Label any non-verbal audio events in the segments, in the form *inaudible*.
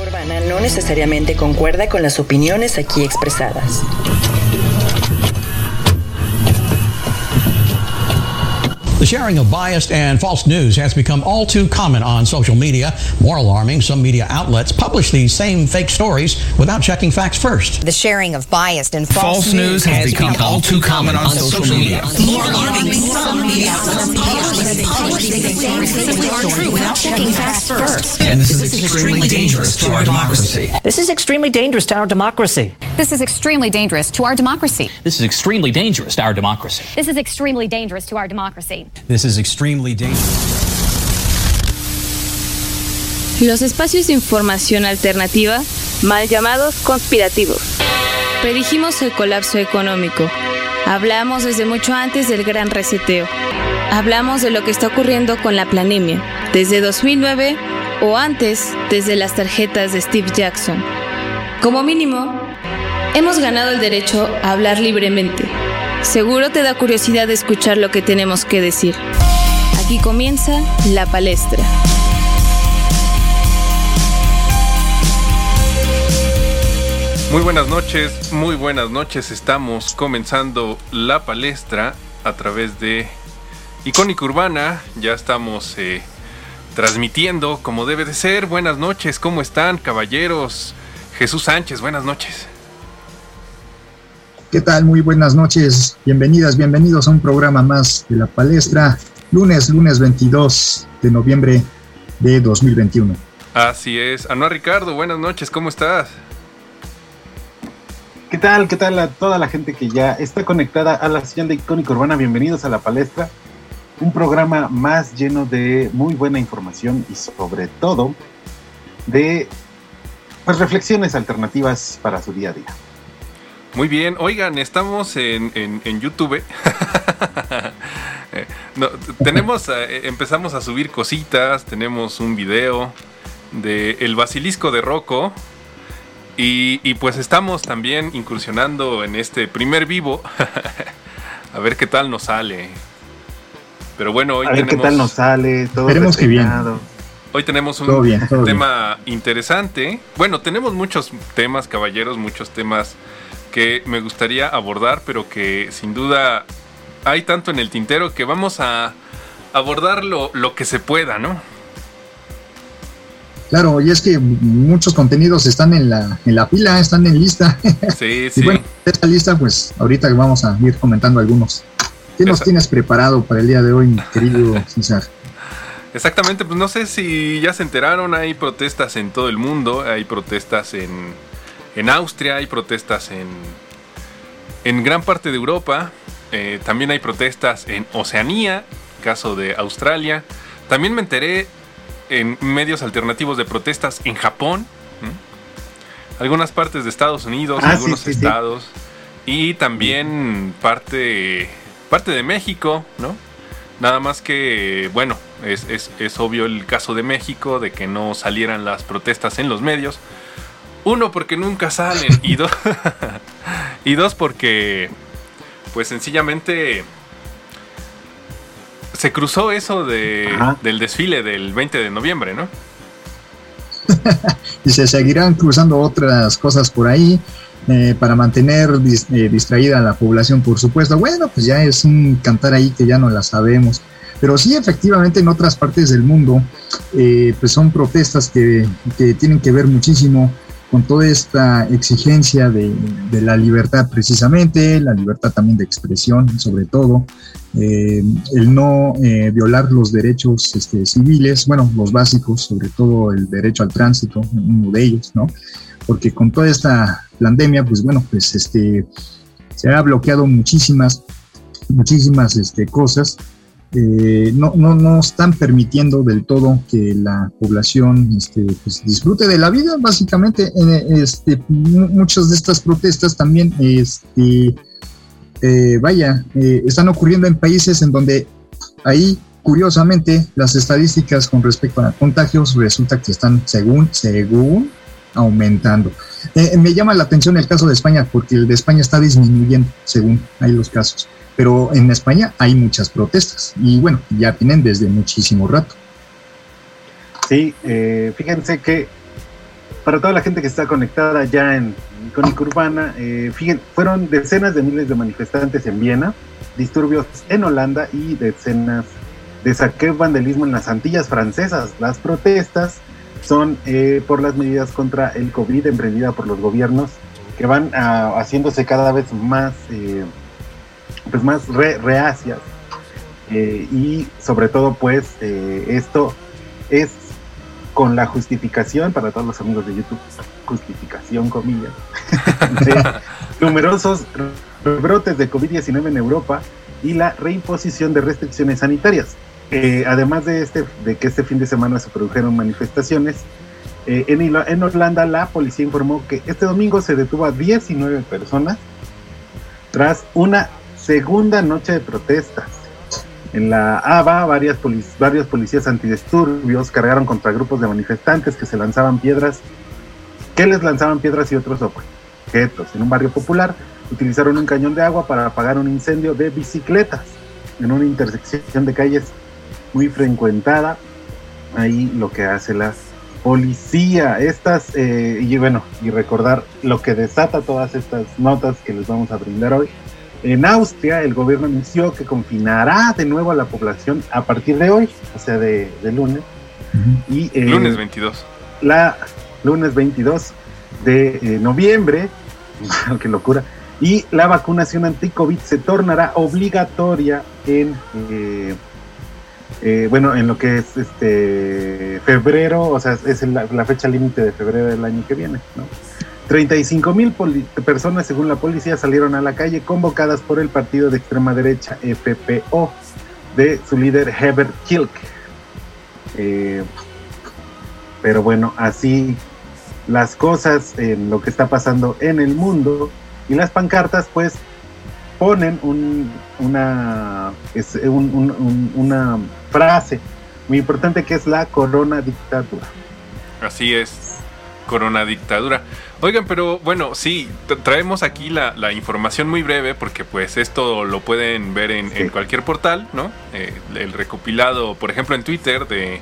Urbana no necesariamente concuerda con las opiniones aquí expresadas. The sharing of biased and false news has become all too common on social media. More alarming, some media outlets publish these same fake stories without checking facts first. The sharing of biased and false, False news has become all too common on social media. More alarming, some media outlets publish the same fake stories without checking facts first. And this is extremely dangerous to our democracy. This is extremely dangerous to our democracy. This is extremely dangerous to our democracy. This is extremely dangerous to our democracy. This is extremely dangerous to our democracy. This is extremely dangerous. Los espacios de información alternativa, mal llamados conspirativos. Predijimos el colapso económico. Hablamos desde mucho antes del gran reseteo. Hablamos de lo que está ocurriendo con la planemia, desde 2009 o antes, desde las tarjetas de Steve Jackson. Como mínimo, hemos ganado el derecho a hablar libremente. Seguro te da curiosidad escuchar lo que tenemos que decir. Aquí comienza la palestra. Muy buenas noches, muy buenas noches. Estamos comenzando la palestra a través de Icónica Urbana. Ya estamos eh, transmitiendo como debe de ser. Buenas noches, ¿cómo están, caballeros? Jesús Sánchez, buenas noches. ¿Qué tal? Muy buenas noches. Bienvenidas, bienvenidos a un programa más de la palestra. Lunes, lunes 22 de noviembre de 2021. Así es. Anuar Ricardo, buenas noches, ¿cómo estás? ¿Qué tal? ¿Qué tal a toda la gente que ya está conectada a la señal de Icónica Urbana? Bienvenidos a la palestra. Un programa más lleno de muy buena información y sobre todo de pues, reflexiones alternativas para su día a día. Muy bien, oigan, estamos en, en, en YouTube. *laughs* Eh, no, tenemos, eh, empezamos a subir cositas, tenemos un video de El Basilisco de Rocco. Y, y, pues estamos también incursionando en este primer vivo. *laughs* a ver qué tal nos sale. Pero bueno, hoy a ver tenemos, qué tal nos sale. Todo Esperemos que bien. Hoy tenemos un Todo bien, todo tema interesante. Bueno, tenemos muchos temas, caballeros, muchos temas que me gustaría abordar, pero que sin duda hay tanto en el tintero que vamos a abordar lo, lo que se pueda, ¿no? Claro, y es que muchos contenidos están en la, en la pila, están en lista. Sí, *laughs* y sí. bueno, de esta lista, pues ahorita vamos a ir comentando algunos. ¿Qué nos tienes preparado para el día de hoy, mi querido *laughs* César? Exactamente, pues no sé si ya se enteraron, hay protestas en todo el mundo, hay protestas en, en Austria, hay protestas en, en gran parte de Europa, eh, también hay protestas en Oceanía, caso de Australia. También me enteré en medios alternativos de protestas en Japón, algunas partes de Estados Unidos, Ah, algunos sí, sí. estados, y también parte, parte de México, ¿no? Nada más que, bueno, es, es- es obvio el caso de México, de que no salieran las protestas en los medios. Uno, porque nunca salen. Y, dos *laughs* y dos, porque, pues sencillamente, se cruzó eso de, del desfile del 20 de noviembre, ¿no? *laughs* Y se seguirán cruzando otras cosas por ahí eh, para mantener dis- eh, distraída a la población, por supuesto. Bueno, pues ya es un cantar ahí que ya no la sabemos. Pero sí, efectivamente, en otras partes del mundo, eh, pues son protestas que, que tienen que ver muchísimo con toda esta exigencia de, la libertad precisamente, la libertad también de expresión sobre todo, eh, el no eh, violar los derechos este, civiles, bueno, los básicos, sobre todo el derecho al tránsito, uno de ellos, ¿no? Porque con toda esta pandemia, pues bueno, pues este, se ha bloqueado muchísimas, muchísimas este, cosas eh, no, no, no están permitiendo del todo que la población este, pues, disfrute de la vida, básicamente. este, mu- muchas de estas protestas también, este, eh, vaya, eh, están ocurriendo en países en donde ahí, curiosamente, las estadísticas con respecto a contagios resulta que están, según, según, aumentando. Eh, me llama la atención el caso de España, porque el de España está disminuyendo, según hay los casos pero en España hay muchas protestas y bueno, ya tienen desde muchísimo rato. Sí, eh, fíjense que para toda la gente que está conectada ya en Icónica Urbana, eh, fíjense, fueron decenas de miles de manifestantes en Viena, disturbios en Holanda y decenas de saqueo vandalismo en las Antillas francesas. Las protestas son eh, por las medidas contra el COVID emprendida por los gobiernos que van ah, haciéndose cada vez más, eh, pues más reacias eh, y sobre todo pues esto es con la justificación para todos los amigos de YouTube, justificación comillas, *laughs* de numerosos brotes de COVID-19 en Europa y la reimposición de restricciones sanitarias. Eh, además de, este, de que este fin de semana se produjeron manifestaciones, eh, en, en Orlando la policía informó que este domingo se detuvo a 19 personas tras una segunda noche de protestas. En la ABA, varias varios policías antidisturbios cargaron contra grupos de manifestantes que se lanzaban piedras, que les lanzaban piedras y otros objetos. En un barrio popular utilizaron un cañón de agua para apagar un incendio de bicicletas en una intersección de calles muy frecuentada. Ahí lo que hace la policía. Estas, eh, y bueno, y recordar lo que desata todas estas notas que les vamos a brindar hoy. En Austria, el gobierno anunció que confinará de nuevo a la población a partir de hoy, o sea, de, lunes. y, eh, lunes 22. La lunes 22 de eh, noviembre, *laughs* qué locura. Y la vacunación anti-COVID se tornará obligatoria en eh, bueno, en lo que es este febrero, o sea, es la, fecha límite de febrero del año que viene, ¿no? 35 mil personas, según la policía, salieron a la calle convocadas por el partido de extrema derecha FPO de su líder Herbert Kilk. Eh, pero bueno, así las cosas en lo que está pasando en el mundo y las pancartas, pues ponen una, una frase muy importante que es la corona dictadura. Así es, corona dictadura. Oigan, pero bueno, sí, traemos aquí la, información muy breve porque pues esto lo pueden ver en, cualquier portal, ¿no? Eh, el recopilado, por ejemplo, en Twitter de,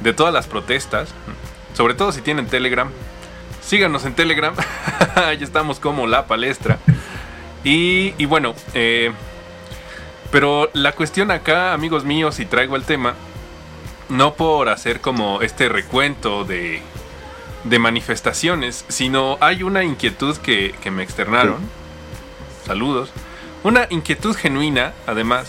de todas las protestas, sobre todo si tienen Telegram. Síganos en Telegram, *laughs* ya estamos como la palestra. Y, bueno, eh, pero la cuestión acá, amigos míos, y traigo el tema, no por hacer como este recuento de, de manifestaciones, sino hay una inquietud que, me externaron. Saludos. Una inquietud genuina, además,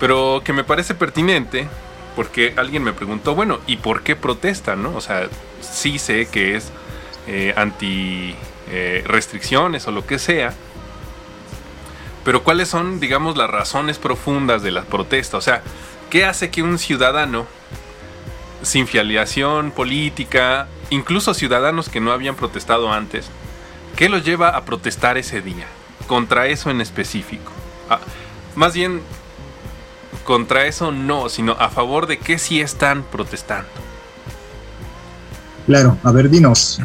pero que me parece pertinente, porque alguien me preguntó, bueno, ¿y por qué protestan? No? O sea, sí sé que es eh, anti eh, restricciones o lo que sea, pero ¿cuáles son, digamos, las razones profundas de la protesta? O sea, ¿qué hace que un ciudadano sin filiación política, incluso ciudadanos que no habían protestado antes, qué los lleva a protestar ese día? Contra eso en específico. Ah, más bien, contra eso no, sino a favor de qué sí están protestando. Claro, a ver, dinos,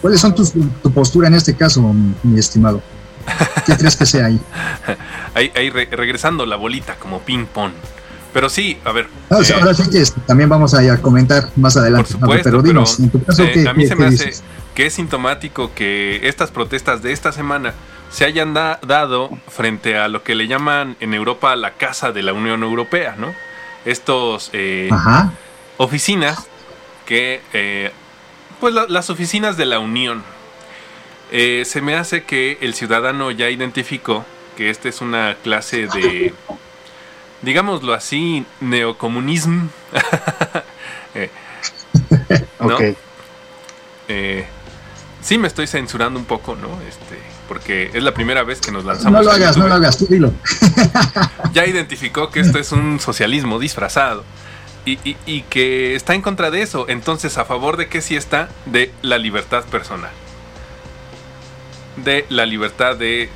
cuáles son tu postura en este caso, mi estimado? ¿Qué crees que sea ahí? *laughs* ahí, regresando la bolita como ping pong. Pero sí, a ver. ahora sí que también vamos a, comentar más adelante. Por supuesto, pero dinos, en tu caso, eh, a mí se me hace que es sintomático que estas protestas de esta semana se hayan dado frente a lo que le llaman en Europa la Casa de la Unión Europea, ¿no? Estos eh, oficinas que, eh, pues las oficinas de la Unión, eh, se me hace que el ciudadano ya identificó que esta es una clase de, digámoslo así, neocomunismo. *laughs* Eh, ¿no? Eh, sí me estoy censurando un poco, ¿no? Este, porque es la primera vez que nos lanzamos. No lo hagas, no lo hagas, tú dilo. *laughs* ya identificó que esto es un socialismo disfrazado. Y, y, que está en contra de eso. Entonces, ¿a favor de qué sí está? De la libertad personal de la libertad de,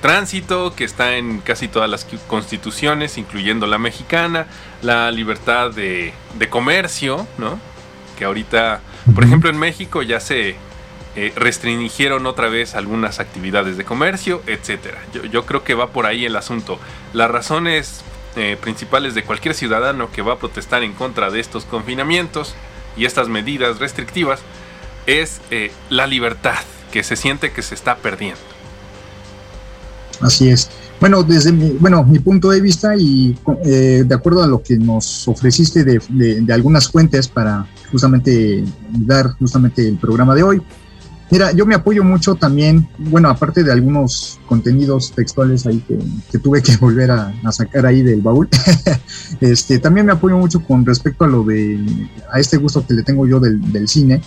tránsito que está en casi todas las constituciones, incluyendo la mexicana, la libertad de, comercio, ¿no? Que ahorita, por ejemplo, en México ya se eh, restringieron otra vez algunas actividades de comercio, etcétera. Yo, creo que va por ahí el asunto. Las razones eh, principales de cualquier ciudadano que va a protestar en contra de estos confinamientos y estas medidas restrictivas es eh, la libertad que se siente que se está perdiendo. Así es. Bueno, desde mi, bueno, mi punto de vista y eh, de acuerdo a lo que nos ofreciste de, de, algunas fuentes para justamente dar justamente el programa de hoy, Mira, yo me apoyo mucho también, bueno, aparte de algunos contenidos textuales ahí que, tuve que *laughs* volver a, sacar ahí del baúl, *laughs* este, también me apoyo mucho con respecto a lo de, a este gusto que le tengo yo del, del cine.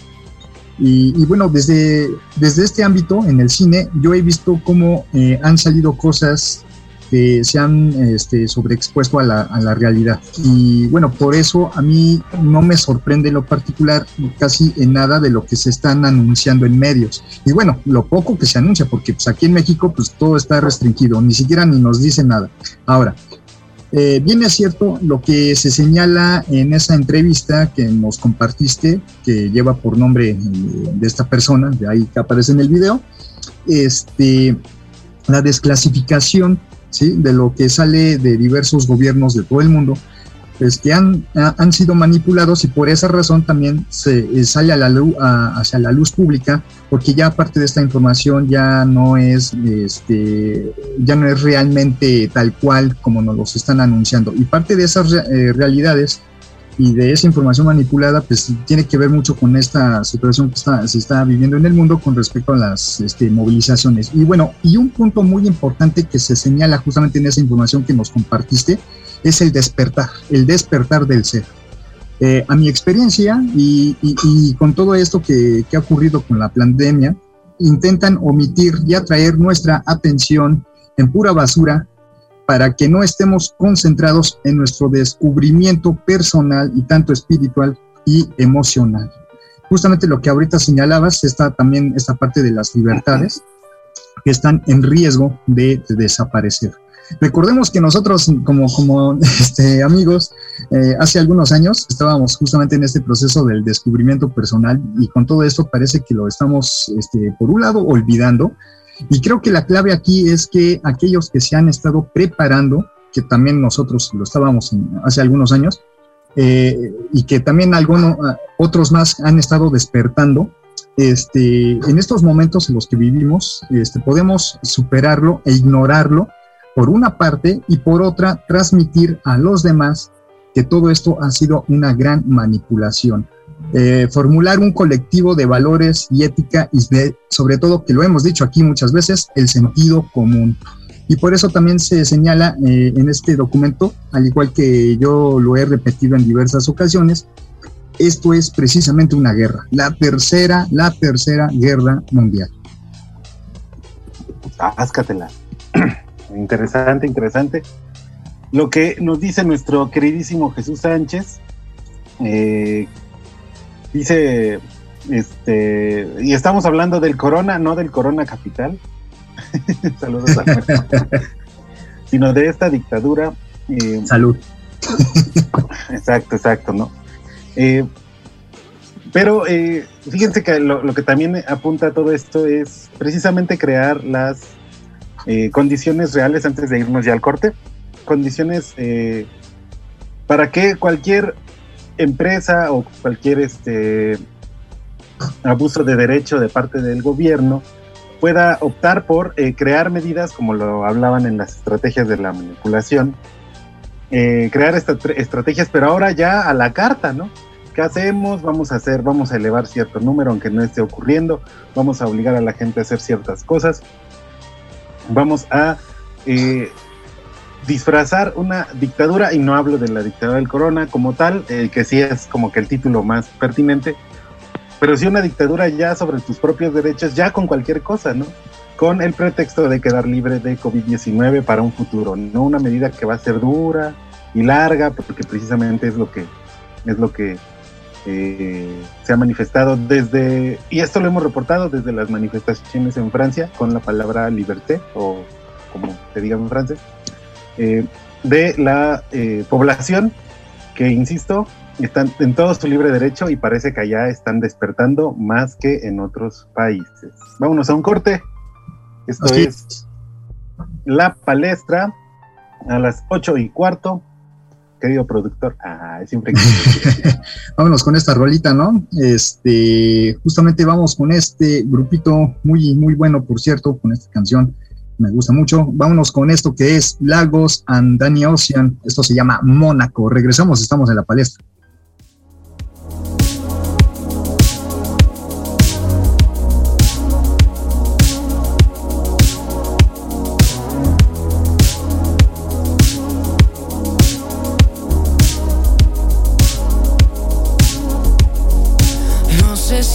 Y, y, bueno, desde, desde este ámbito, en el cine, yo he visto cómo eh, han salido cosas que se han este, sobreexpuesto a la, a la, realidad. Y bueno, por eso a mí no me sorprende en lo particular casi en nada de lo que se están anunciando en medios. Y bueno, lo poco que se anuncia, porque pues aquí en México pues todo está restringido, ni siquiera ni nos dice nada. Ahora, eh, bien es cierto lo que se señala en esa entrevista que nos compartiste, que lleva por nombre eh, de esta persona, de ahí que aparece en el video, este, la desclasificación de lo que sale de diversos gobiernos de todo el mundo, pues que han, han sido manipulados y por esa razón también se eh, sale a la luz, hacia la luz pública, porque ya parte de esta información ya no es, este, ya no es realmente tal cual como nos los están anunciando. Y parte de esas eh, realidades y de esa información manipulada, pues tiene que ver mucho con esta situación que está, se está viviendo en el mundo con respecto a las este, movilizaciones. Y bueno, y un punto muy importante que se señala justamente en esa información que nos compartiste es el despertar, el despertar del ser. Eh, a mi experiencia y, y, con todo esto que, que ha ocurrido con la pandemia, intentan omitir y atraer nuestra atención en pura basura para que no estemos concentrados en nuestro descubrimiento personal y tanto espiritual y emocional. Justamente lo que ahorita señalabas está también esta parte de las libertades que están en riesgo de, desaparecer. Recordemos que nosotros como, *laughs* este, amigos, eh, hace algunos años estábamos justamente en este proceso del descubrimiento personal y con todo esto parece que lo estamos, este, por un lado, olvidando, y creo que la clave aquí es que aquellos que se han estado preparando, que también nosotros lo estábamos hace algunos años, eh, y que también algunos, ah, otros más han estado despertando, este, en estos momentos en los que vivimos, este, podemos superarlo e ignorarlo por una parte y por otra transmitir a los demás que todo esto ha sido una gran manipulación. Eh, formular un colectivo de valores y ética y sobre todo, que lo hemos dicho aquí muchas veces, el sentido común. Y por eso también se señala eh, en este documento, al igual que yo lo he repetido en diversas ocasiones, esto es precisamente una guerra, la tercera, la tercera guerra mundial. Áscatela. Interesante, interesante. Lo que nos dice nuestro queridísimo Jesús Sánchez, eh, Dice, este, y estamos hablando del corona, no del corona capital. *laughs* Saludos a *laughs* sino de esta dictadura. Eh, Salud. exacto, exacto, ¿no? Eh, pero eh, fíjense que lo, que también apunta a todo esto es precisamente crear las condiciones reales antes de irnos ya al corte. Condiciones para que cualquier empresa o cualquier este abuso de derecho de parte del gobierno pueda optar por eh, crear medidas, como lo hablaban en las estrategias de la manipulación, eh, crear estrategias, pero ahora ya a la carta, ¿no? ¿Qué hacemos? Vamos a hacer, vamos a elevar cierto número, aunque no esté ocurriendo, vamos a obligar a la gente a hacer ciertas cosas, vamos a eh, disfrazar una dictadura, y no hablo de la dictadura del corona como tal, eh, que sí es como que el título más pertinente, pero sí una dictadura ya sobre tus propios derechos, ya con cualquier cosa, ¿no? Con el pretexto de quedar libre de COVID-19 para un futuro, no una medida que va a ser dura y larga, porque precisamente es lo que es lo que eh, se ha manifestado desde, y esto lo hemos reportado desde las manifestaciones en Francia con la palabra liberté, o como te digan en francés, eh, de la eh, población que, insisto, están en todo su libre derecho y parece que allá están despertando más que en otros países. Vámonos a un corte. Esto es la palestra a las ocho y cuarto querido productor. Ah, siempre *laughs* Vámonos con esta rolita, ¿no? Este, justamente vamos con este grupito muy, muy bueno, por cierto, con esta canción. Me gusta mucho. Vámonos con esto que es Lagos and Danny Ocean. Esto se llama Mónaco. Regresamos, estamos en la palestra.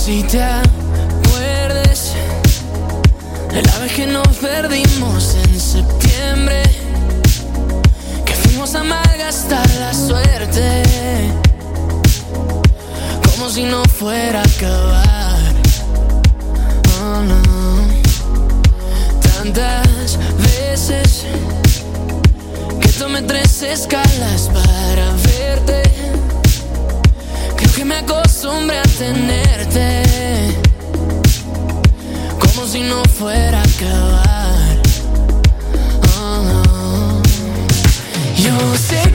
Si te acuerdes de la vez que nos perdimos en septiembre, que fuimos a malgastar la suerte, como si no fuera a acabar. Oh no, tantas veces que tomé tres escalas para verte que me acostumbré a tenerte como si no fuera a acabar. Oh, Yo sé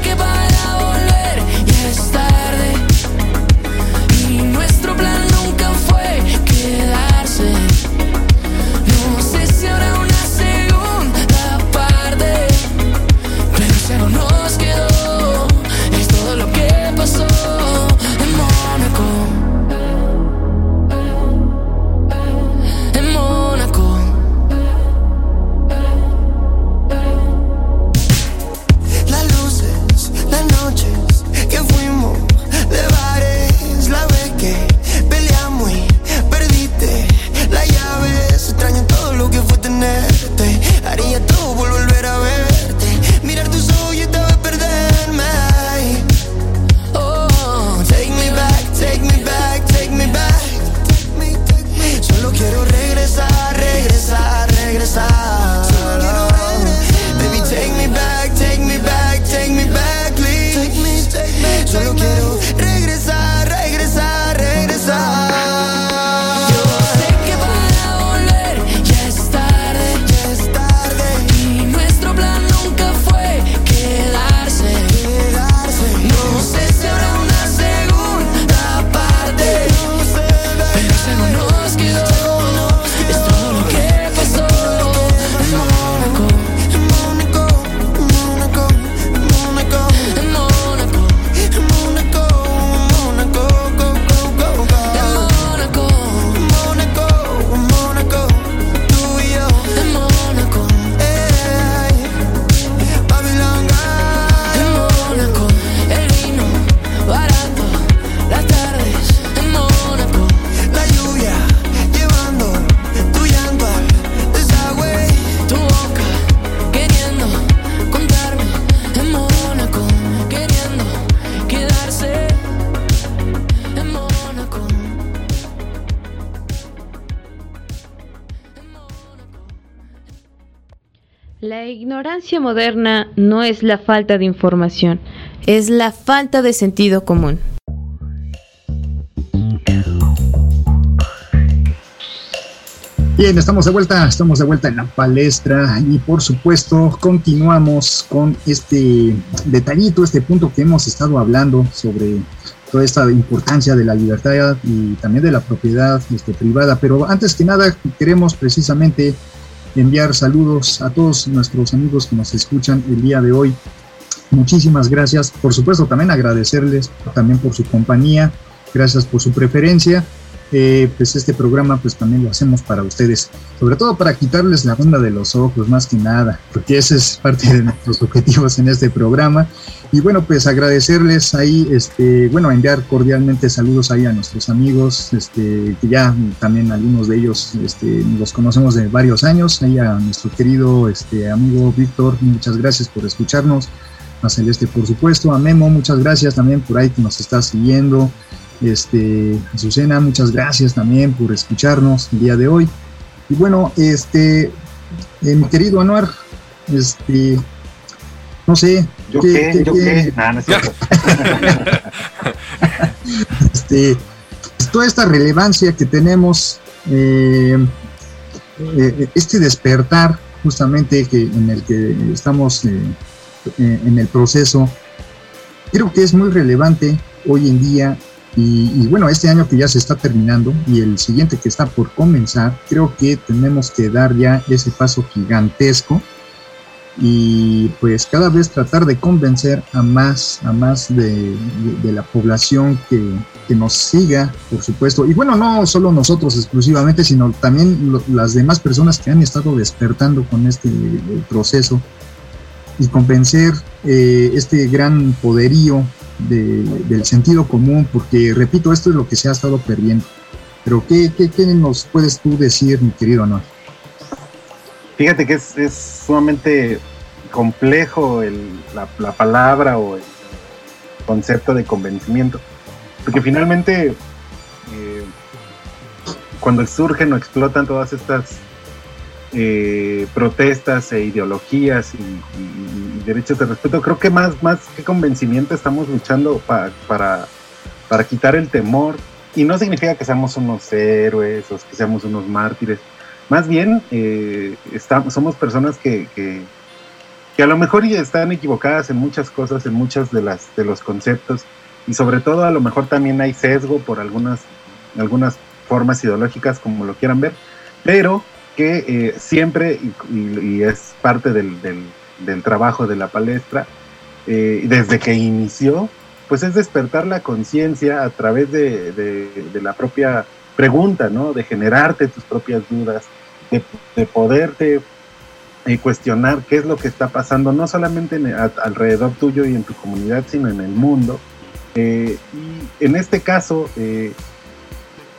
moderna no es la falta de información, es la falta de sentido común. Bien, estamos de vuelta, estamos de vuelta en la palestra y por supuesto continuamos con este detallito, este punto que hemos estado hablando sobre toda esta importancia de la libertad y también de la propiedad este, privada. Pero antes que nada queremos precisamente enviar saludos a todos nuestros amigos que nos escuchan el día de hoy. Muchísimas gracias. Por supuesto, también agradecerles también por su compañía. Gracias por su preferencia. Eh, pues este programa pues también lo hacemos para ustedes, sobre todo para quitarles la onda de los ojos más que nada, porque ese es parte de nuestros *laughs* objetivos en este programa. Y bueno, pues agradecerles ahí, este, bueno, enviar cordialmente saludos ahí a nuestros amigos, este, que ya también algunos de ellos este, los conocemos de varios años, ahí a nuestro querido este, amigo Víctor, muchas gracias por escucharnos, a Celeste por supuesto, a Memo, muchas gracias también por ahí que nos está siguiendo, este, Azucena, muchas gracias también por escucharnos el día de hoy. Y bueno, este, eh, mi querido Anuar, este, no sé. ¿Yo qué? ¿Yo qué? *laughs* Nah, no es cierto. *laughs* este, pues, toda esta relevancia que tenemos, eh, eh, este despertar justamente que, en el que estamos eh, en el proceso, creo que es muy relevante hoy en día y, bueno, este año que ya se está terminando y el siguiente que está por comenzar, creo que tenemos que dar ya ese paso gigantesco y pues cada vez tratar de convencer a más, a más de, la población que, nos siga, por supuesto. Y bueno, no solo nosotros exclusivamente, sino también las demás personas que han estado despertando con este proceso y convencer eh, este gran poderío del sentido común, porque repito, esto es lo que se ha estado perdiendo. Pero ¿qué, qué, nos puedes tú decir, mi querido Anual? Fíjate que es, es sumamente complejo el, la, la, palabra o el concepto de convencimiento, porque finalmente eh, cuando surgen o explotan todas estas eh, protestas e ideologías y, derechos de respeto. Creo que más, más que convencimiento estamos luchando para, para quitar el temor. Y no significa que seamos unos héroes o que seamos unos mártires. Más bien, eh, estamos, somos personas que, que, a lo mejor están equivocadas en muchas cosas, en muchas de, las, de los conceptos. Y sobre todo, a lo mejor también hay sesgo por algunas, algunas formas ideológicas, como lo quieran ver. Pero que eh, siempre, y, es parte del, trabajo de la palestra, eh, desde que inició, pues es despertar la conciencia a través de, la propia pregunta, ¿no? De generarte tus propias dudas, de, poderte eh, cuestionar qué es lo que está pasando, no solamente alrededor tuyo y en tu comunidad, sino en el mundo. y en este caso,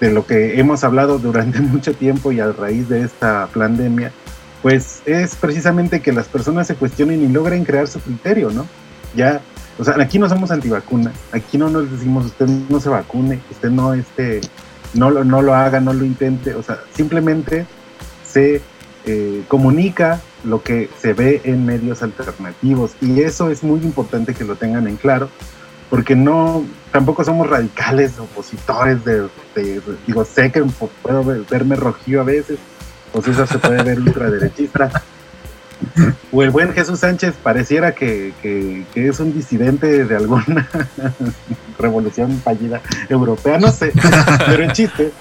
de lo que hemos hablado durante *laughs* mucho tiempo y a raíz de esta pandemia, pues es precisamente que las personas se cuestionen y logren crear su criterio, ¿no? Ya, o sea, aquí no somos antivacunas, aquí no nos decimos usted no se vacune, usted no este, no lo, no lo haga, no lo intente, o sea, simplemente se eh, comunica lo que se ve en medios alternativos y eso es muy importante que lo tengan en claro porque no, tampoco somos radicales, opositores de, digo, sé que puedo verme rojío a veces, pues eso se puede ver ultraderechista. O el buen Jesús Sánchez pareciera que, es un disidente de alguna *laughs* revolución fallida europea, no sé, pero el chiste,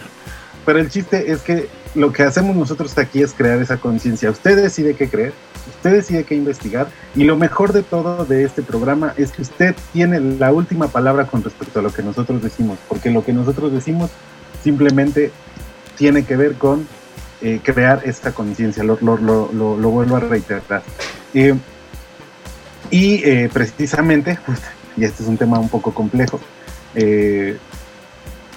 pero el chiste es que lo que hacemos nosotros aquí es crear esa conciencia. Usted decide qué creer, usted decide qué investigar y lo mejor de todo de este programa es que usted tiene la última palabra con respecto a lo que nosotros decimos, porque lo que nosotros decimos simplemente tiene que ver con eh, crear esta conciencia, lo, vuelvo a reiterar. Eh, y eh, precisamente, pues, y este es un tema un poco complejo,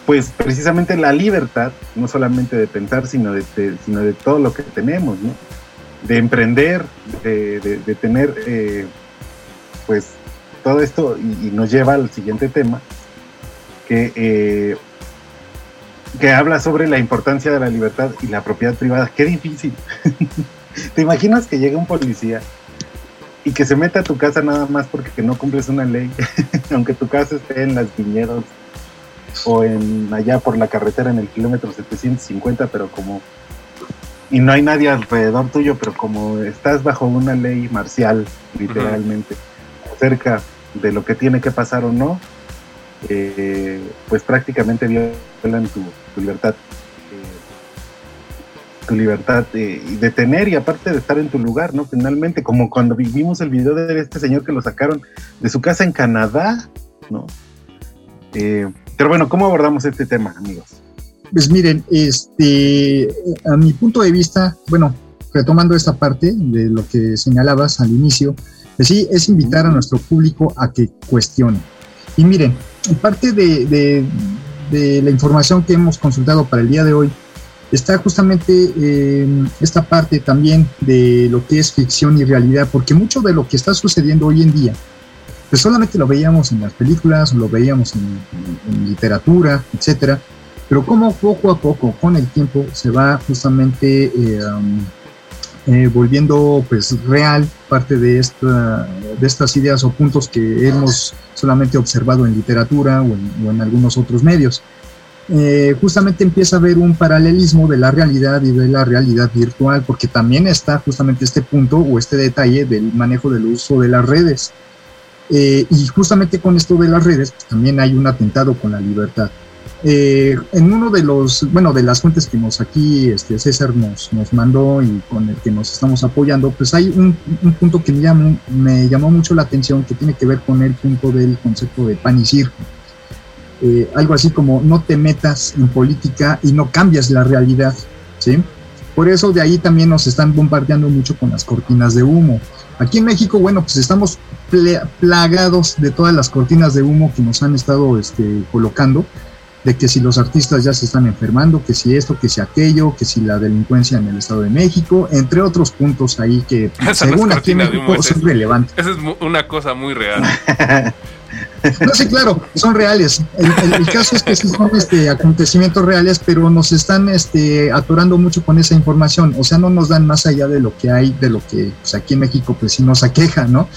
pues precisamente la libertad, no solamente de pensar, sino de, sino de todo lo que tenemos, de emprender, de, tener, eh, pues, todo esto y, nos lleva al siguiente tema, que, que habla sobre la importancia de la libertad y la propiedad privada. Qué difícil. *laughs* ¿Te imaginas que llega un policía y que se meta a tu casa nada más porque no cumples una ley, *laughs* aunque tu casa esté en las viñedos o en allá por la carretera en el kilómetro 750, pero como y no hay nadie alrededor tuyo, pero como estás bajo una ley marcial, literalmente, acerca de lo que tiene que pasar o no, eh, pues prácticamente violan tu, libertad. Eh, tu libertad de, de, tener y aparte de estar en tu lugar, ¿no? Finalmente, como cuando vivimos el video de este señor que lo sacaron de su casa en Canadá, ¿no? Eh, pero bueno, ¿cómo abordamos este tema, amigos? Pues miren, este, a mi punto de vista, bueno, retomando esta parte de lo que señalabas al inicio, pues sí, es invitar a nuestro público a que cuestione. Y miren, parte de, la información que hemos consultado para el día de hoy está justamente eh, esta parte también de lo que es ficción y realidad, porque mucho de lo que está sucediendo hoy en día, pues solamente lo veíamos en las películas, lo veíamos en, en literatura, etcétera, pero como poco a poco, con el tiempo, se va justamente eh, um, eh, volviendo pues real parte de, esta, de estas ideas o puntos que hemos solamente observado en literatura o en, algunos otros medios. Eh, justamente empieza a haber un paralelismo de la realidad y de la realidad virtual, porque también está justamente este punto o este detalle del manejo del uso de las redes. Eh, y justamente con esto de las redes, pues, también hay un atentado con la libertad. Eh, en uno de los, bueno, de las fuentes que nos aquí este, César nos, nos mandó y con el que nos estamos apoyando, pues hay un, un punto que me llamó, me llamó mucho la atención que tiene que ver con el punto del concepto de pan. Eh, algo así como no te metas en política y no cambias la realidad, ¿sí? Por eso de ahí también nos están bombardeando mucho con las cortinas de humo. Aquí en México, bueno, pues estamos plagados de todas las cortinas de humo que nos han estado este, colocando, de que si los artistas ya se están enfermando, que si esto, que si aquello, que si la delincuencia en el Estado de México, entre otros puntos ahí que *laughs* según aquí en México son relevantes. Esa es una cosa muy real. *laughs* No, sí, claro, son reales. El, el, caso es que sí son este, acontecimientos reales, pero nos están este, atorando mucho con esa información. O sea, no nos dan más allá de lo que hay, de lo que pues, aquí en México pues sí nos aqueja, ¿no?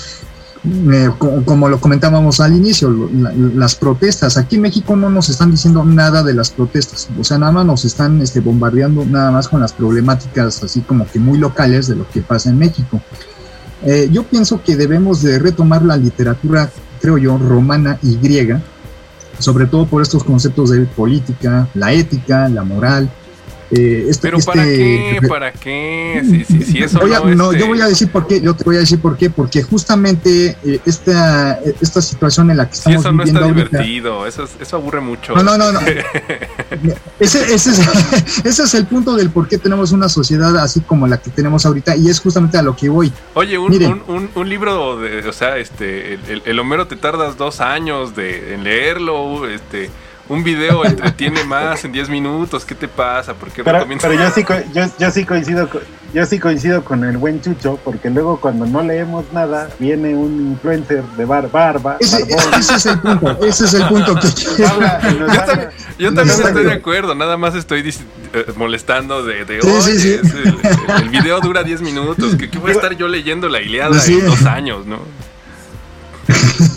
Eh, como, lo comentábamos al inicio, la, las protestas. Aquí en México no nos están diciendo nada de las protestas. O sea, nada más nos están este, bombardeando nada más con las problemáticas así como que muy locales de lo que pasa en México. Eh, yo pienso que debemos de retomar la literatura creo yo, romana y griega, sobre todo por estos conceptos de política, la ética, la moral. Eh, este, Pero ¿para este, qué? ¿Para qué? Si, si, si eso voy a, no, no este... yo voy a decir por qué, yo te voy a decir por qué, porque justamente eh, esta, esta situación en la que estamos eso no viviendo está ahorita, divertido, eso, es- eso aburre mucho. No, no, no, no. *laughs* ese, ese, es, *laughs* ese es el punto del por qué tenemos una sociedad así como la que tenemos ahorita y es justamente a lo que voy. Oye, un, un, un, un libro de, o sea, este, el, el- el Homero te tardas dos años de, en leerlo, este, un video entretiene más en 10 minutos, ¿qué te pasa? ¿Por qué Pero, recomiendas? pero yo, sí, co- yo, yo sí coincido con, yo sí coincido con el buen Chucho, porque luego cuando no leemos nada, viene un influencer de bar, barba. Ese, ese es el punto, ese es el punto que habla Yo habla- también, yo también estoy de acuerdo, nada más estoy eh, molestando de, de Sí, oye, sí, sí. el, el- el video dura 10 minutos, ¿qué, qué voy a estar yo leyendo la Iliada Sí. en dos años, no?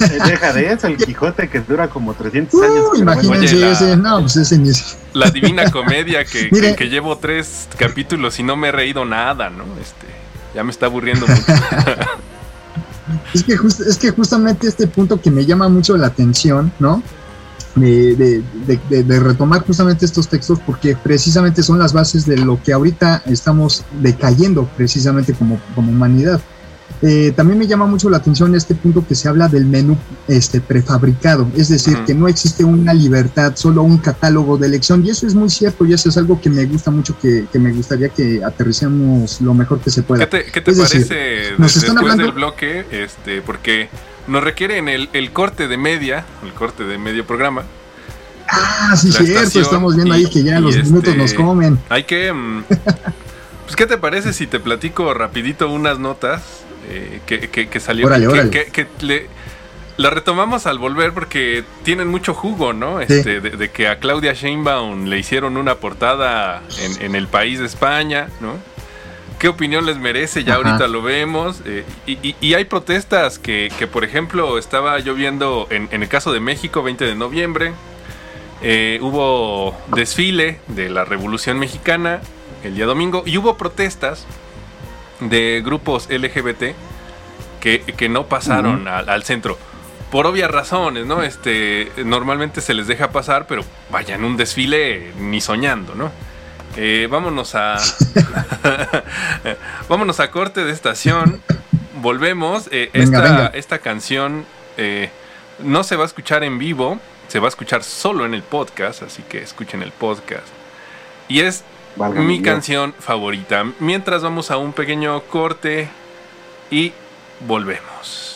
Eh, Deja de eso, el *laughs* Quijote que dura como 300 años. Uh, bueno. imagínense la- no, pues ese ni La *laughs* Divina Comedia que, Mire. que, que llevo tres capítulos y no me he reído nada, ¿no? Este, ya me está aburriendo *laughs* mucho. Es que, just- es que justamente este punto que me llama mucho la atención, ¿no? De, de- de- de- de retomar justamente estos textos porque precisamente son las bases de lo que ahorita estamos decayendo precisamente como, como humanidad. Eh, también me llama mucho la atención este punto que se habla del menú este, prefabricado, es decir, que no existe una libertad, solo un catálogo de elección, y eso es muy cierto, y eso es algo que me gusta mucho, que, que me gustaría que aterricemos lo mejor que se pueda. ¿Qué te, qué te Es decir, parece de- nos están hablando- del bloque? Este, porque nos requieren el, el corte de media, el corte de medio programa. Ah, sí, cierto, estamos viendo y- ahí que ya los este, minutos nos comen. Hay que... mm, pues, ¿qué te parece si te platico rapidito unas notas eh, que, que, que salió? Órale, que, órale. que- que le- la retomamos al volver porque tienen mucho jugo, ¿no? Este, de, de que a Claudia Sheinbaum le hicieron una portada en, en el país de España, ¿no? ¿Qué opinión les merece? Ya Ajá. ahorita lo vemos. eh, y, y- y hay protestas que, que, por ejemplo, estaba yo viendo en, en el caso de México, 20 de noviembre, eh, hubo desfile de la Revolución Mexicana el día domingo y hubo protestas de grupos LGBT que, que no pasaron al, al centro. Por obvias razones, ¿no? Este, normalmente se les deja pasar, pero vaya, en un desfile ni soñando, ¿no? Eh, vámonos a. *laughs* vámonos a corte de estación. Volvemos. Eh, Venga, esta, venga. esta canción eh, no se va a escuchar en vivo, se va a escuchar solo en el podcast, así que escuchen el podcast. Y es Válgame mi Dios. canción favorita. Mientras vamos a un pequeño corte y volvemos.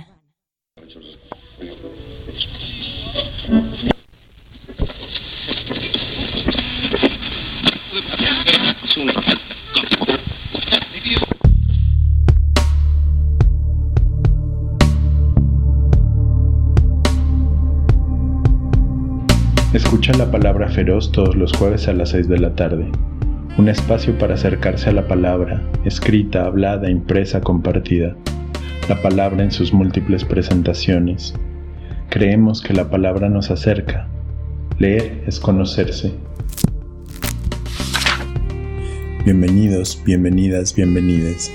Escucha la palabra feroz todos los jueves a las 6 de la tarde. Un espacio para acercarse a la palabra, escrita, hablada, impresa, compartida. La palabra en sus múltiples presentaciones. Creemos que la palabra nos acerca. Leer es conocerse. Bienvenidos, bienvenidas, bienvenidas.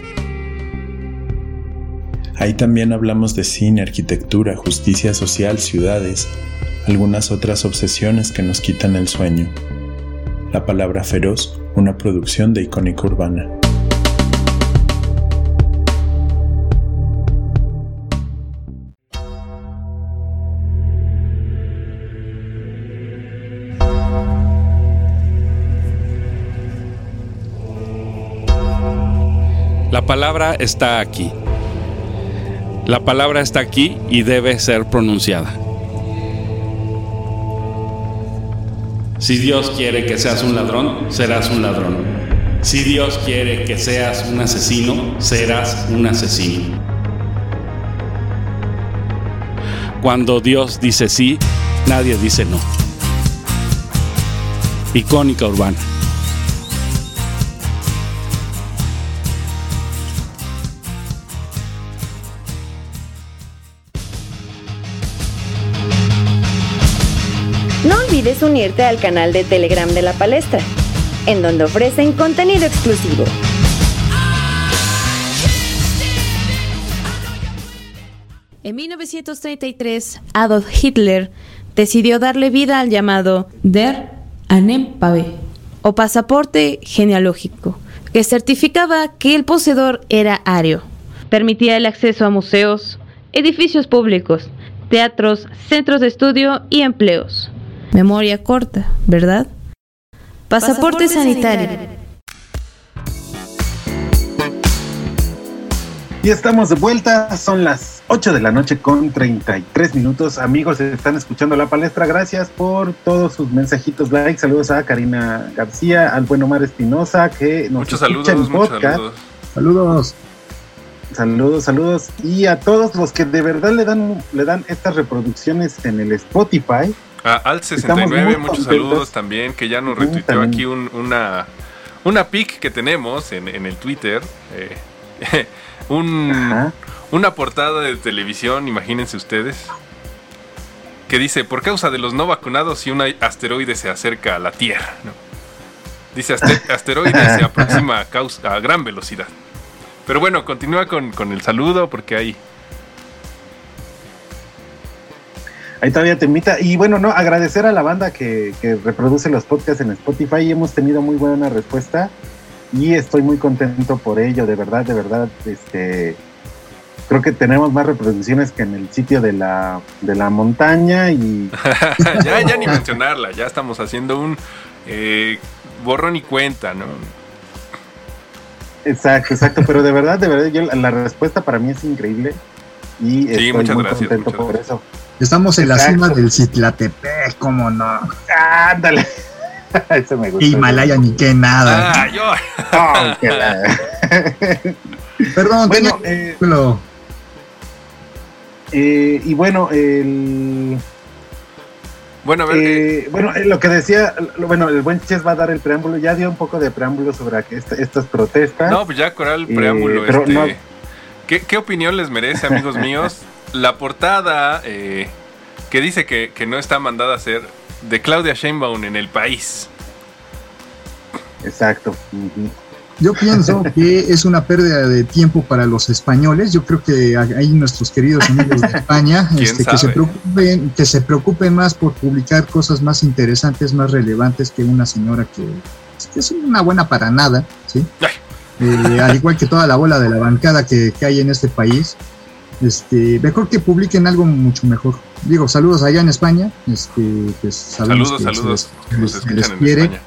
Ahí también hablamos de cine, arquitectura, justicia social, ciudades, algunas otras obsesiones que nos quitan el sueño. La palabra feroz, una producción de icónica urbana. La palabra está aquí. La palabra está aquí y debe ser pronunciada. Si Dios quiere que seas un ladrón, serás un ladrón. Si Dios quiere que seas un asesino, serás un asesino. Cuando Dios dice sí, nadie dice no. Icónica urbana. Unirte al canal de Telegram de la palestra, en donde ofrecen contenido exclusivo. En 1933, Adolf Hitler decidió darle vida al llamado Der Anempave, o pasaporte genealógico, que certificaba que el poseedor era ario. Permitía el acceso a museos, edificios públicos, teatros, centros de estudio y empleos. Memoria corta, ¿verdad? Pasaporte, sanitario. Y estamos de vuelta, son las 8 de la noche con 33 minutos. Amigos, están escuchando la palestra. Gracias por todos sus mensajitos, like. Saludos a Karina García, al buen Omar Espinosa, que nos Muchos escucha saludos, en muchos podcast. saludos. Saludos. Saludos, saludos. Y a todos los que de verdad le dan, le dan estas reproducciones en el Spotify. A Alt Estamos 69, muy muchos contentos. saludos también, que ya nos retuiteó aquí un- una, una pic que tenemos en, en el Twitter. eh, *laughs* un- una portada de televisión, imagínense ustedes. Que dice, por causa de los no vacunados, si un asteroide se acerca a la Tierra. ¿no? Dice, "Aste- *laughs* asteroide se aproxima a, causa- a gran velocidad. Pero bueno, continúa con, con el saludo porque hay... Ahí todavía te invita. Y bueno, no, agradecer a la banda que, que reproduce los podcasts en Spotify. Y hemos tenido muy buena respuesta. Y estoy muy contento por ello, de verdad, de verdad. Este creo que tenemos más reproducciones que en el sitio de la, de la montaña. Y *laughs* ya, ya ni mencionarla, ya estamos haciendo un eh, borrón y cuenta, ¿no? exacto, exacto. Pero de verdad, de verdad, yo, la respuesta para mí es increíble. Y estoy muchas muy gracias, contento por eso. Estamos en la Exacto. cima del Citlatepec, ¿cómo no? Ándale. *laughs* Ese me gusta. Himalaya ni qué nada. Ah, yo. Oh, la- *laughs* Perdón, Bueno, eh, Eh, y bueno, el, Bueno, a ver, eh, bueno, lo que decía, lo- bueno, el buen Ches va a dar el preámbulo, ya dio un poco de preámbulo sobre esta- estas protestas. No, pues ya Coral, Eh, preámbulo. pero este, no- ¿qué, qué opinión les merece, amigos míos? La portada eh, que dice que, que no está mandada a hacer de Claudia Sheinbaum en el país. Exacto. Yo pienso *laughs* que es una pérdida de tiempo para los españoles. Yo creo que ahí nuestros queridos amigos de España *laughs* ¿Quién este, que, se preocupen, que se preocupen más por publicar cosas más interesantes, más relevantes que una señora que, que es una buena para nada, ¿sí? Eh, al igual que toda la bola de la bancada que, que hay en este país. Este, mejor que publiquen algo mucho mejor. Digo, saludos allá en España. Este, pues, Saludos, que se saludos. les- Nos se les quiere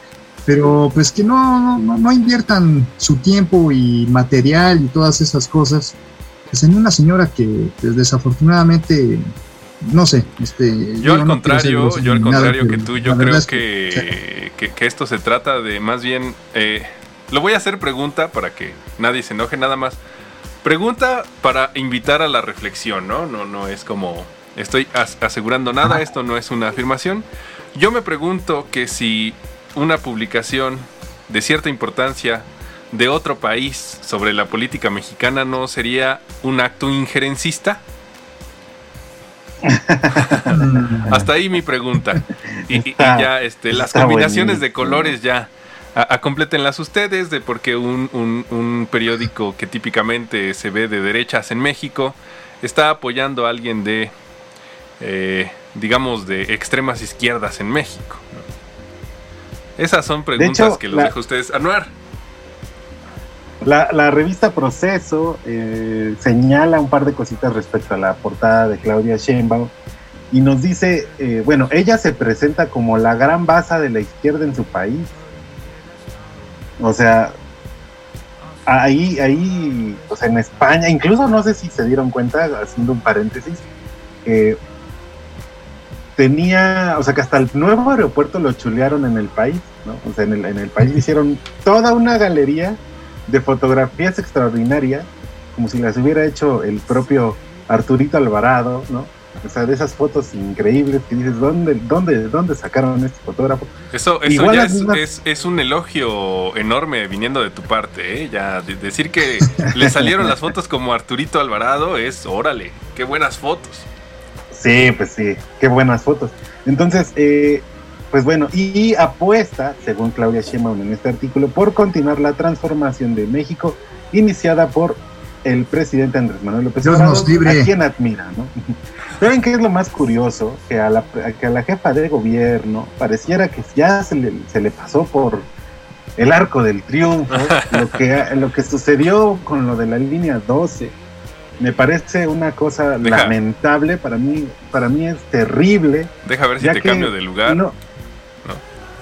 pero pues que no, no, no inviertan su tiempo y material y todas esas cosas pues en una señora que pues, desafortunadamente no sé este Yo al no contrario, yo al contrario que pero tú, yo creo es que, que, que esto se trata de más bien, eh, lo voy a hacer pregunta para que nadie se enoje nada más. Pregunta para invitar a la reflexión, ¿no? No, no es como estoy as- asegurando nada, esto no es una afirmación. Yo me pregunto que si una publicación de cierta importancia de otro país sobre la política mexicana no sería un acto injerencista. *laughs* Hasta ahí mi pregunta. Y, y- y Está- ya este, las combinaciones de colores ya. A, a complétenlas ustedes de por qué un, un- un periódico que típicamente se ve de derechas en México está apoyando a alguien de, eh, digamos, de extremas izquierdas en México. Esas son preguntas hecho, que los la- dejo a ustedes. Anuar, La, la revista Proceso eh, señala un par de cositas respecto a la portada de Claudia Sheinbaum y nos dice, eh, bueno, ella se presenta como la gran baza de la izquierda en su país. O sea, ahí, ahí, o sea, en España, incluso no sé si se dieron cuenta, haciendo un paréntesis, que tenía, o sea, que hasta el nuevo aeropuerto lo chulearon en el país, ¿no? O sea, en el, en el país hicieron toda una galería de fotografías extraordinarias, como si las hubiera hecho el propio Arturito Alvarado, ¿no? O sea, de esas fotos increíbles que dices, ¿dónde, dónde, dónde sacaron este fotógrafo? eso, eso Igual ya es, mismas- es- es un elogio enorme viniendo de tu parte. ¿eh? Ya de- decir que le *laughs* salieron las fotos como Arturito Alvarado es, órale, qué buenas fotos. Sí, pues sí, qué buenas fotos. Entonces, eh, pues bueno, y apuesta, según Claudia Sheinbaum en este artículo, por continuar la transformación de México iniciada por el presidente Andrés Manuel López Obrador, nos libre. a quien admira, ¿no? ¿Saben qué es lo más curioso? Que a la, que a la jefa de gobierno pareciera que ya se le, se le pasó por el arco del triunfo *laughs* lo que, lo que sucedió con lo de la línea 12 me parece una cosa Deja. lamentable para mí para mí es terrible Deja ver si te que cambio de lugar. no-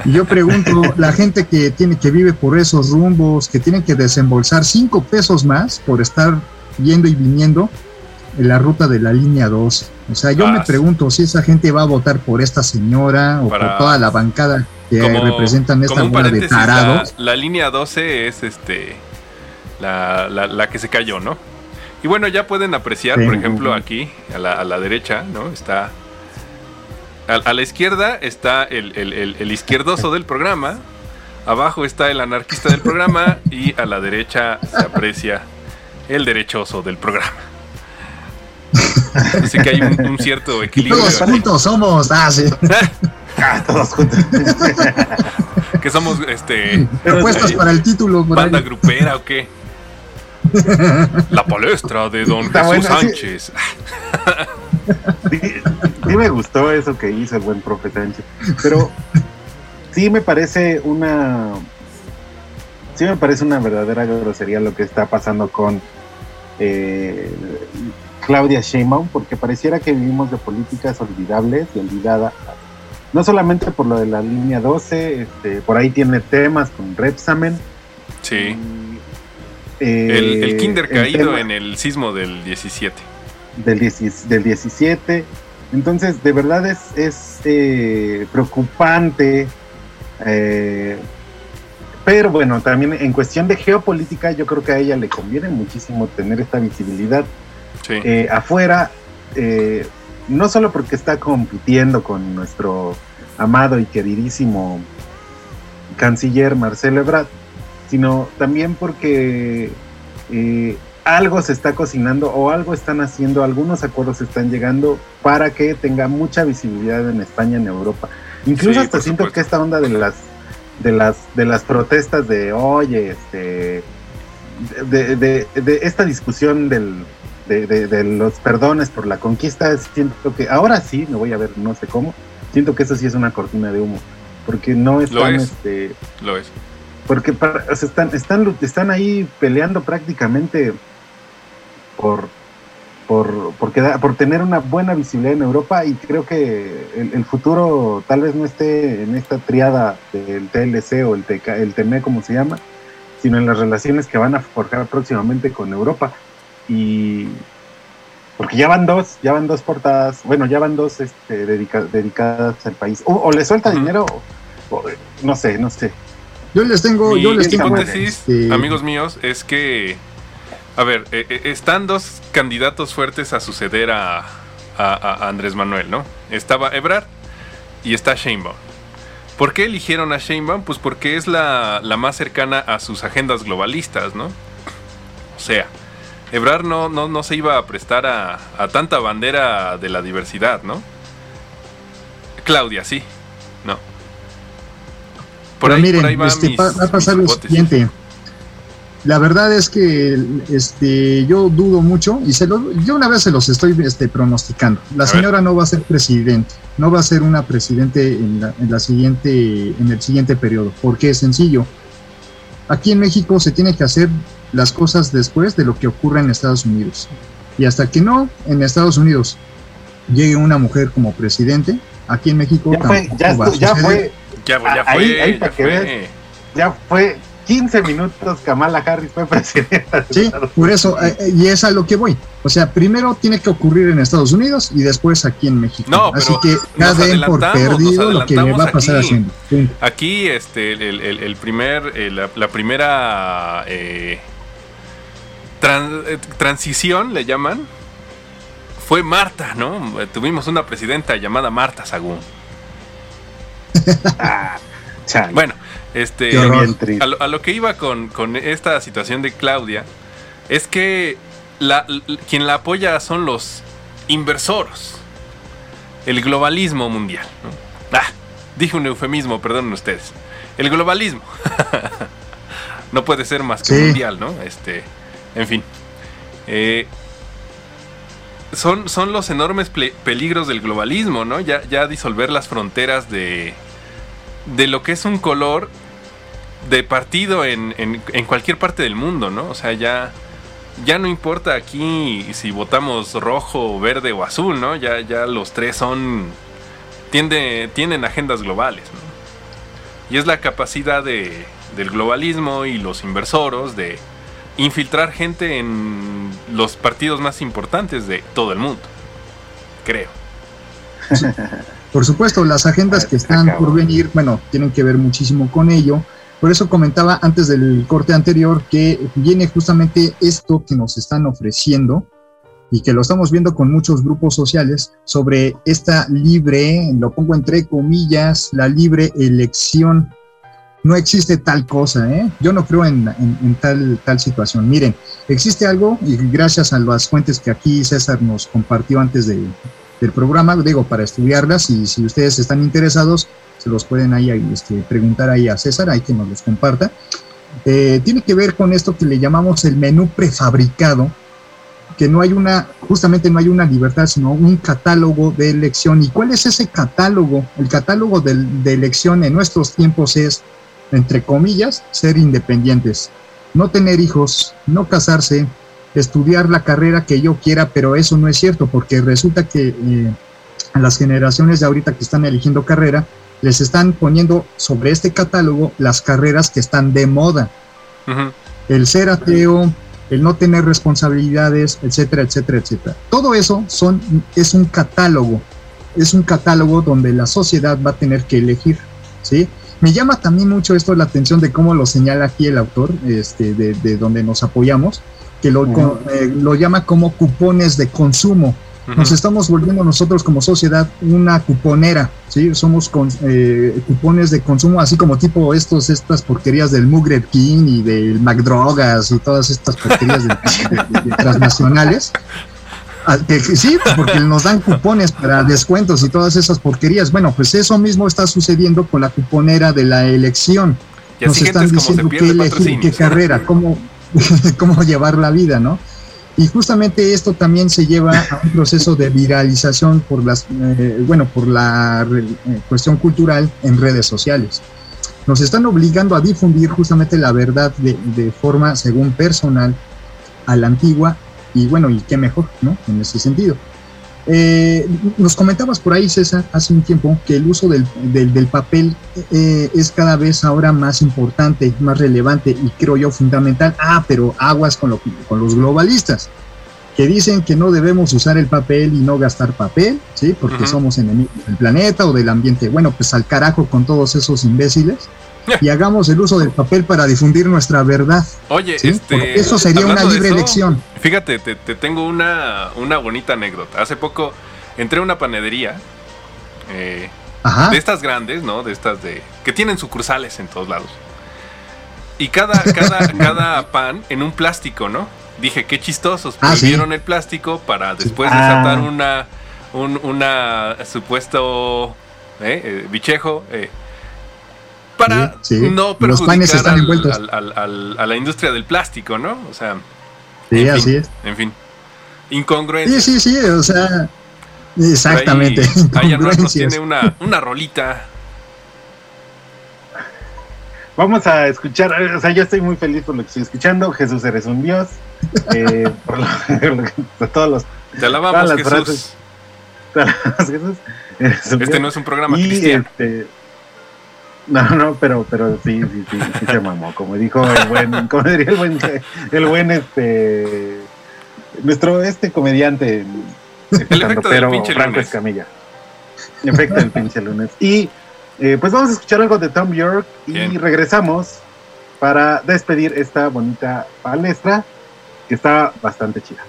Y yo pregunto, la gente que tiene que vive por esos rumbos, que tiene que desembolsar cinco pesos más por estar yendo y viniendo en la ruta de la línea 2. O sea, yo Ah, me sí. pregunto si esa gente va a votar por esta señora o Para- por toda la bancada que Como- representan esta bola de la, tarados. la línea 12 es este la, la- la que se cayó, ¿no? Y bueno, ya pueden apreciar, Sí. por ejemplo, aquí, a la, a la derecha, ¿no? Está. A, a la izquierda está el, el- el- el izquierdoso del programa. Abajo está el anarquista del programa. Y a la derecha se aprecia el derechoso del programa. *laughs* Así que hay un, un cierto equilibrio. Todos juntos somos. Ah, sí. *laughs* Ah, todos juntos. *laughs* Que somos este. Propuestas para el título. por ¿Banda ahí. grupera o qué? La palestra de Don Está Jesús buena, sí. Sánchez. sí, sí me gustó eso que hizo el buen profe Sánchez pero sí me parece una sí me parece una verdadera grosería lo que está pasando con eh, Claudia Sheinbaum porque pareciera que vivimos de políticas olvidables y olvidadas no solamente por lo de la línea 12 este, por ahí tiene temas con Repsamen Sí. eh, El, el kinder caído en el sismo del 17. del, 10 del 17. Entonces, de verdad es, es eh, preocupante Eh, pero bueno, también en cuestión de geopolítica, yo creo que a ella le conviene muchísimo tener esta visibilidad eh, afuera, eh, no solo porque está compitiendo con nuestro amado y queridísimo canciller Marcelo Ebrard, sino también porque eh, algo se está cocinando o algo están haciendo, algunos acuerdos están llegando para que tenga mucha visibilidad en España, en Europa. Incluso hasta siento que esta onda de las de las de las protestas de oye, este de, de, de esta discusión del, de, los perdones por la conquista, siento que ahora sí, me voy a ver no sé cómo, siento que eso sí es una cortina de humo, porque no están, Lo es. este, Lo es. porque para- o sea, están, están, están ahí peleando prácticamente por, por, por, quedar- por tener una buena visibilidad en Europa y creo que el, el futuro tal vez no esté en esta triada del TLC o el, TK, el TME como se llama, sino en las relaciones que van a forjar próximamente con Europa. Y porque ya van dos, ya van dos portadas, bueno, ya van dos este, dedica- dedicadas al país. O, o le suelta dinero, o- o, no sé, no sé. Yo les tengo, Mi yo les tengo hipótesis, este, amigos míos, es que, a ver, eh, eh, están dos candidatos fuertes a suceder a, a- a Andrés Manuel, ¿no? Estaba Ebrard y está Sheinbaum. ¿Por qué eligieron a Sheinbaum? Pues porque es la, la más cercana a sus agendas globalistas, ¿no? O sea, Ebrard no, no, no se iba a prestar a, a tanta bandera de la diversidad, ¿no? Claudia, sí, no. Por Pero ahí, miren, por ahí va este, mis- pa- va a pasar lo siguiente. La verdad es que este, yo dudo mucho y se lo, yo una vez se los estoy este, pronosticando. La señora no va a ser presidente, no va a ser una presidente en, la, en la siguiente, en el siguiente periodo, porque es sencillo. Aquí en México se tiene que hacer las cosas después de lo que ocurre en Estados Unidos. Y hasta que no en Estados Unidos llegue una mujer como presidente, aquí en México Ya fue, ya, va ya fue. Ya, ya ahí, fue, ahí ya para que veas, ya fue 15 minutos Kamala Harris fue *laughs* presidenta. de Sí, Estados por eso, eh, eh, y es a lo que voy. O sea, primero tiene que ocurrir en Estados Unidos y después aquí en México. No, Así pero que ya den por perdido lo que va a pasar aquí. haciendo. Aquí, este, el, el- el primer, eh, la, la primera eh, eh, transición, le llaman, fue Marta, ¿no? Eh, Tuvimos una presidenta llamada Marta Sagún. *laughs* bueno, este, a, lo, a lo que iba con, con esta situación de Claudia es que la- quien la apoya son los inversores, el globalismo mundial. ¿no? Ah, dije un eufemismo, perdonen ustedes. El globalismo. *laughs* no puede ser más que Sí. mundial, ¿no? Este, en fin. Eh, son, son los enormes peligros del globalismo, ¿no? Ya, disolver las fronteras de, de lo que es un color de partido en, en- en cualquier parte del mundo, ¿no? O sea, ya, ya no importa aquí si votamos rojo, verde o azul, ¿no? Ya, ya los tres son. Tiende, tienen agendas globales, ¿no? Y es la capacidad de, del globalismo y los inversoros de infiltrar gente en los partidos más importantes de todo el mundo. Creo. *laughs* Por supuesto, las agendas que están por venir, bueno, tienen que ver muchísimo con ello. Por eso comentaba antes del corte anterior que viene justamente esto que nos están ofreciendo y que lo estamos viendo con muchos grupos sociales sobre esta libre, lo pongo entre comillas, la libre elección. No existe tal cosa, ¿eh? Yo no creo en, tal, tal situación. Miren, existe algo y gracias a las fuentes que aquí César nos compartió antes de, del programa, digo, para estudiarlas y si ustedes están interesados, se los pueden ahí este, preguntar ahí a César, ahí que nos los comparta. Eh, tiene que ver con esto que le llamamos el menú prefabricado, que no hay una, justamente no hay una libertad, sino un catálogo de elección. ¿Y cuál es ese catálogo? El catálogo del- de, elección en nuestros tiempos es, entre comillas, ser independientes, no tener hijos, no casarse, estudiar la carrera que yo quiera, pero eso no es cierto, porque resulta que eh, las generaciones de ahorita que están eligiendo carrera, les están poniendo sobre este catálogo las carreras que están de moda el ser ateo, el no tener responsabilidades, etcétera, etcétera, etcétera. Todo eso son, es un catálogo, es un catálogo donde la sociedad va a tener que elegir, ¿sí? Me llama también mucho esto la atención de cómo lo señala aquí el autor, este, de, de donde nos apoyamos, que lo, eh, lo llama como cupones de consumo. Nos estamos volviendo nosotros como sociedad una cuponera, ¿sí? Somos con, eh, cupones de consumo, así como tipo estos, estas porquerías del Mugre King y del McDrogas y todas estas porquerías de transnacionales. Ah, que sí, porque nos dan cupones para descuentos y todas esas porquerías. Bueno, pues eso mismo está sucediendo con la cuponera de la elección. Y así gente es como se qué elegir, qué carrera, cómo, *laughs* cómo llevar la vida, ¿no? Y justamente esto también se lleva a un proceso de viralización por las, eh, bueno, por la eh, cuestión cultural en redes sociales. Nos están obligando a difundir justamente la verdad de, de forma, según personal, a la antigua, y bueno, y qué mejor, ¿no? En ese sentido. Eh, nos comentabas por ahí, César, hace un tiempo, que el uso del, del- del papel eh, es cada vez ahora más importante, más relevante y creo yo fundamental. Ah, pero aguas con, lo- con los globalistas, que dicen que no debemos usar el papel y no gastar papel, ¿sí? Porque somos enemigos del planeta o del ambiente. Bueno, pues al carajo con todos esos imbéciles *laughs* y hagamos el uso del papel para difundir nuestra verdad. Oye, ¿sí? este. Eso sería una libre eso, elección. Fíjate, te, te tengo una, una bonita anécdota. Hace poco entré a una panadería. eh, Ajá. de estas grandes, ¿no? De estas de. que tienen sucursales en todos lados. Y cada, cada, *laughs* cada pan en un plástico, ¿no? Dije, qué chistosos. Ah, sí. Prohibieron el plástico para después Ah. desatar una. Un una supuesto. ¿eh? eh, bichejo. eh, para Sí, sí. no perjudicar están al- envueltos. al- al- al- a la industria del plástico, ¿no? O sea. Sí, en así fin, es. En fin. Incongruencia. Sí, sí, sí, o sea, exactamente. Ahí, ahí tiene una, una rolita. Vamos a escuchar, o sea, yo estoy muy feliz por lo que estoy escuchando. Jesús, eres un dios. Eh, *laughs* por, lo, por todos los. Te alabamos, todas las Jesús. frases. Te alabamos, Jesús. Eres un Este dios. no es un programa Y, cristiano. este, no, no, pero, pero sí, sí, sí, sí se mamó. Como dijo el buen, como diría el buen, el buen, este, nuestro, este comediante, El efecto del pero pinche Franco lunes. Escamilla. Efecto del pinche lunes. Y eh, pues vamos a escuchar algo de Tom York y Bien. regresamos para despedir esta bonita palestra que está bastante chida.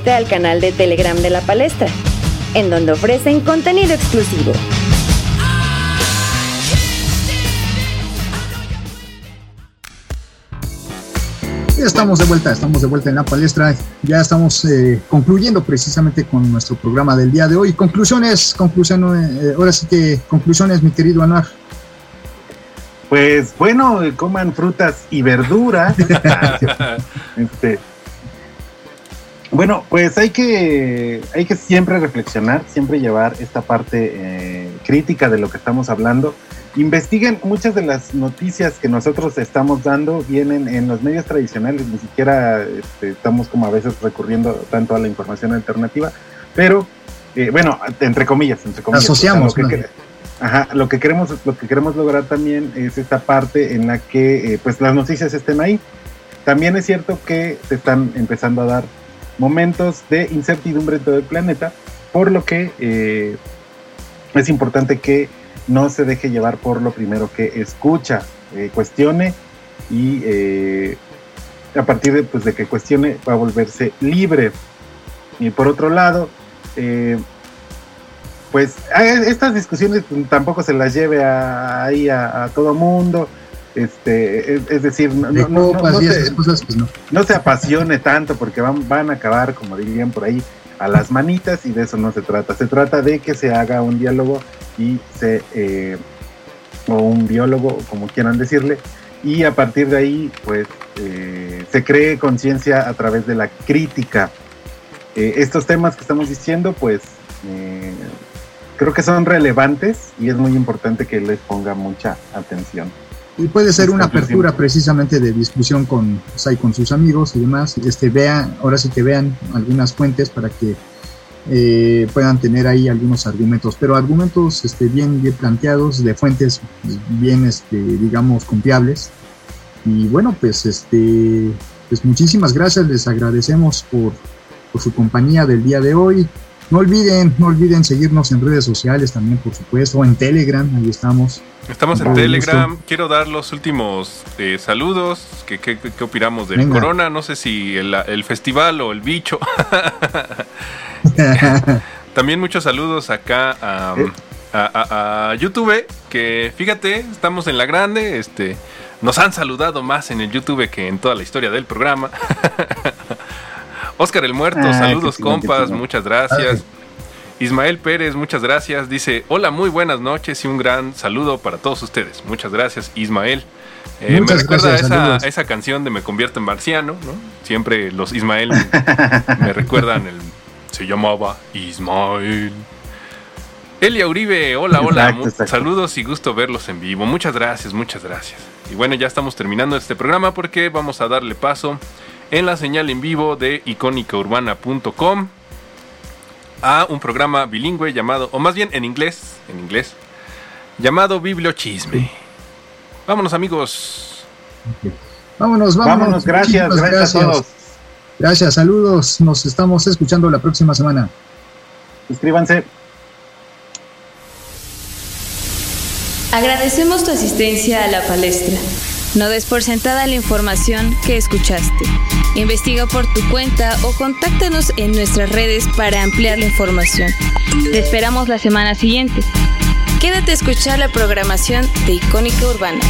Unirte al canal de Telegram de la palestra, en donde ofrecen contenido exclusivo. Estamos de vuelta, estamos de vuelta en la palestra. Ya estamos eh, concluyendo precisamente con nuestro programa del día de hoy. Conclusiones, conclusiones, eh, ahora sí que conclusiones, mi querido Anuar. Pues bueno, coman frutas y verduras. *laughs* Este, bueno, pues hay que, hay que siempre reflexionar, siempre llevar esta parte eh, crítica de lo que estamos hablando. Investiguen muchas de las noticias que nosotros estamos dando, vienen en los medios tradicionales, ni siquiera este, estamos como a veces recurriendo tanto a la información alternativa, pero eh, bueno, entre comillas, entre comillas. Asociamos, o sea, lo que, Ajá, lo que queremos, lo que queremos lograr también es esta parte en la que eh, pues las noticias estén ahí. También es cierto que se están empezando a dar momentos de incertidumbre en todo el planeta, por lo que eh, es importante que no se deje llevar por lo primero que escucha, eh, cuestione y eh, a partir de, pues, de que cuestione va a volverse libre. Y por otro lado, pues estas discusiones pues, tampoco se las lleve ahí a todo mundo. Este, es, es decir, no, De no- no- copas no y se- esas cosas, pues no. no se apasione tanto porque van, van a acabar, como dirían por ahí, a las manitas y de eso no se trata. Se trata de que se haga un diálogo y se, eh, o un biólogo, como quieran decirle, y a partir de ahí, pues, eh, se cree conciencia a través de la crítica. Eh, estos temas que estamos diciendo, pues, creo que son relevantes y es muy importante que les ponga mucha atención. Y puede ser una apertura precisamente de discusión con, ahí con sus amigos y demás. Este, vean, ahora sí que vean algunas fuentes para que eh, puedan tener ahí algunos argumentos, pero argumentos este, bien, bien planteados, de fuentes bien, este, digamos, confiables. Y bueno, pues, este, pues muchísimas gracias, les agradecemos por, por su compañía del día de hoy. No olviden, no olviden seguirnos en redes sociales también, por supuesto, en Telegram, ahí estamos. Estamos en Telegram. gusto. Quiero dar los últimos eh, saludos. ¿Qué, qué, qué- qué opinamos del Venga. Corona? No sé si el, el festival o el bicho. *laughs* También muchos saludos acá a, a- a- a YouTube. Que fíjate, estamos en la grande. Este, nos han saludado más en el YouTube que en toda la historia del programa. *laughs* Oscar el Muerto, Ah, saludos compas, muchas gracias. Ismael Pérez, muchas gracias. Dice, hola, muy buenas noches y un gran saludo para todos ustedes. Muchas gracias, Ismael. Eh, me recuerda gracias, a esa, canción de Me convierto en marciano, ¿no? Siempre los Ismael *laughs* me recuerdan el... Se llamaba Ismael. Elia Uribe, hola, hola. Exacto, mu- exacto. Saludos y gusto verlos en vivo. Muchas gracias, muchas gracias. Y bueno, ya estamos terminando este programa porque vamos a darle paso en la señal en vivo de icónicaurbana.com a un programa bilingüe llamado, o más bien en inglés, en inglés, llamado Bibliochisme. Vámonos amigos. Vámonos, vámonos. Vámonos, gracias, gracias a todos. Gracias, saludos. Nos estamos escuchando la próxima semana. Suscríbanse. Agradecemos tu asistencia a la palestra. No des por sentada la información que escuchaste. Investiga por tu cuenta o contáctanos en nuestras redes para ampliar la información. Te esperamos la semana siguiente. Quédate a escuchar la programación de Icónica Urbana.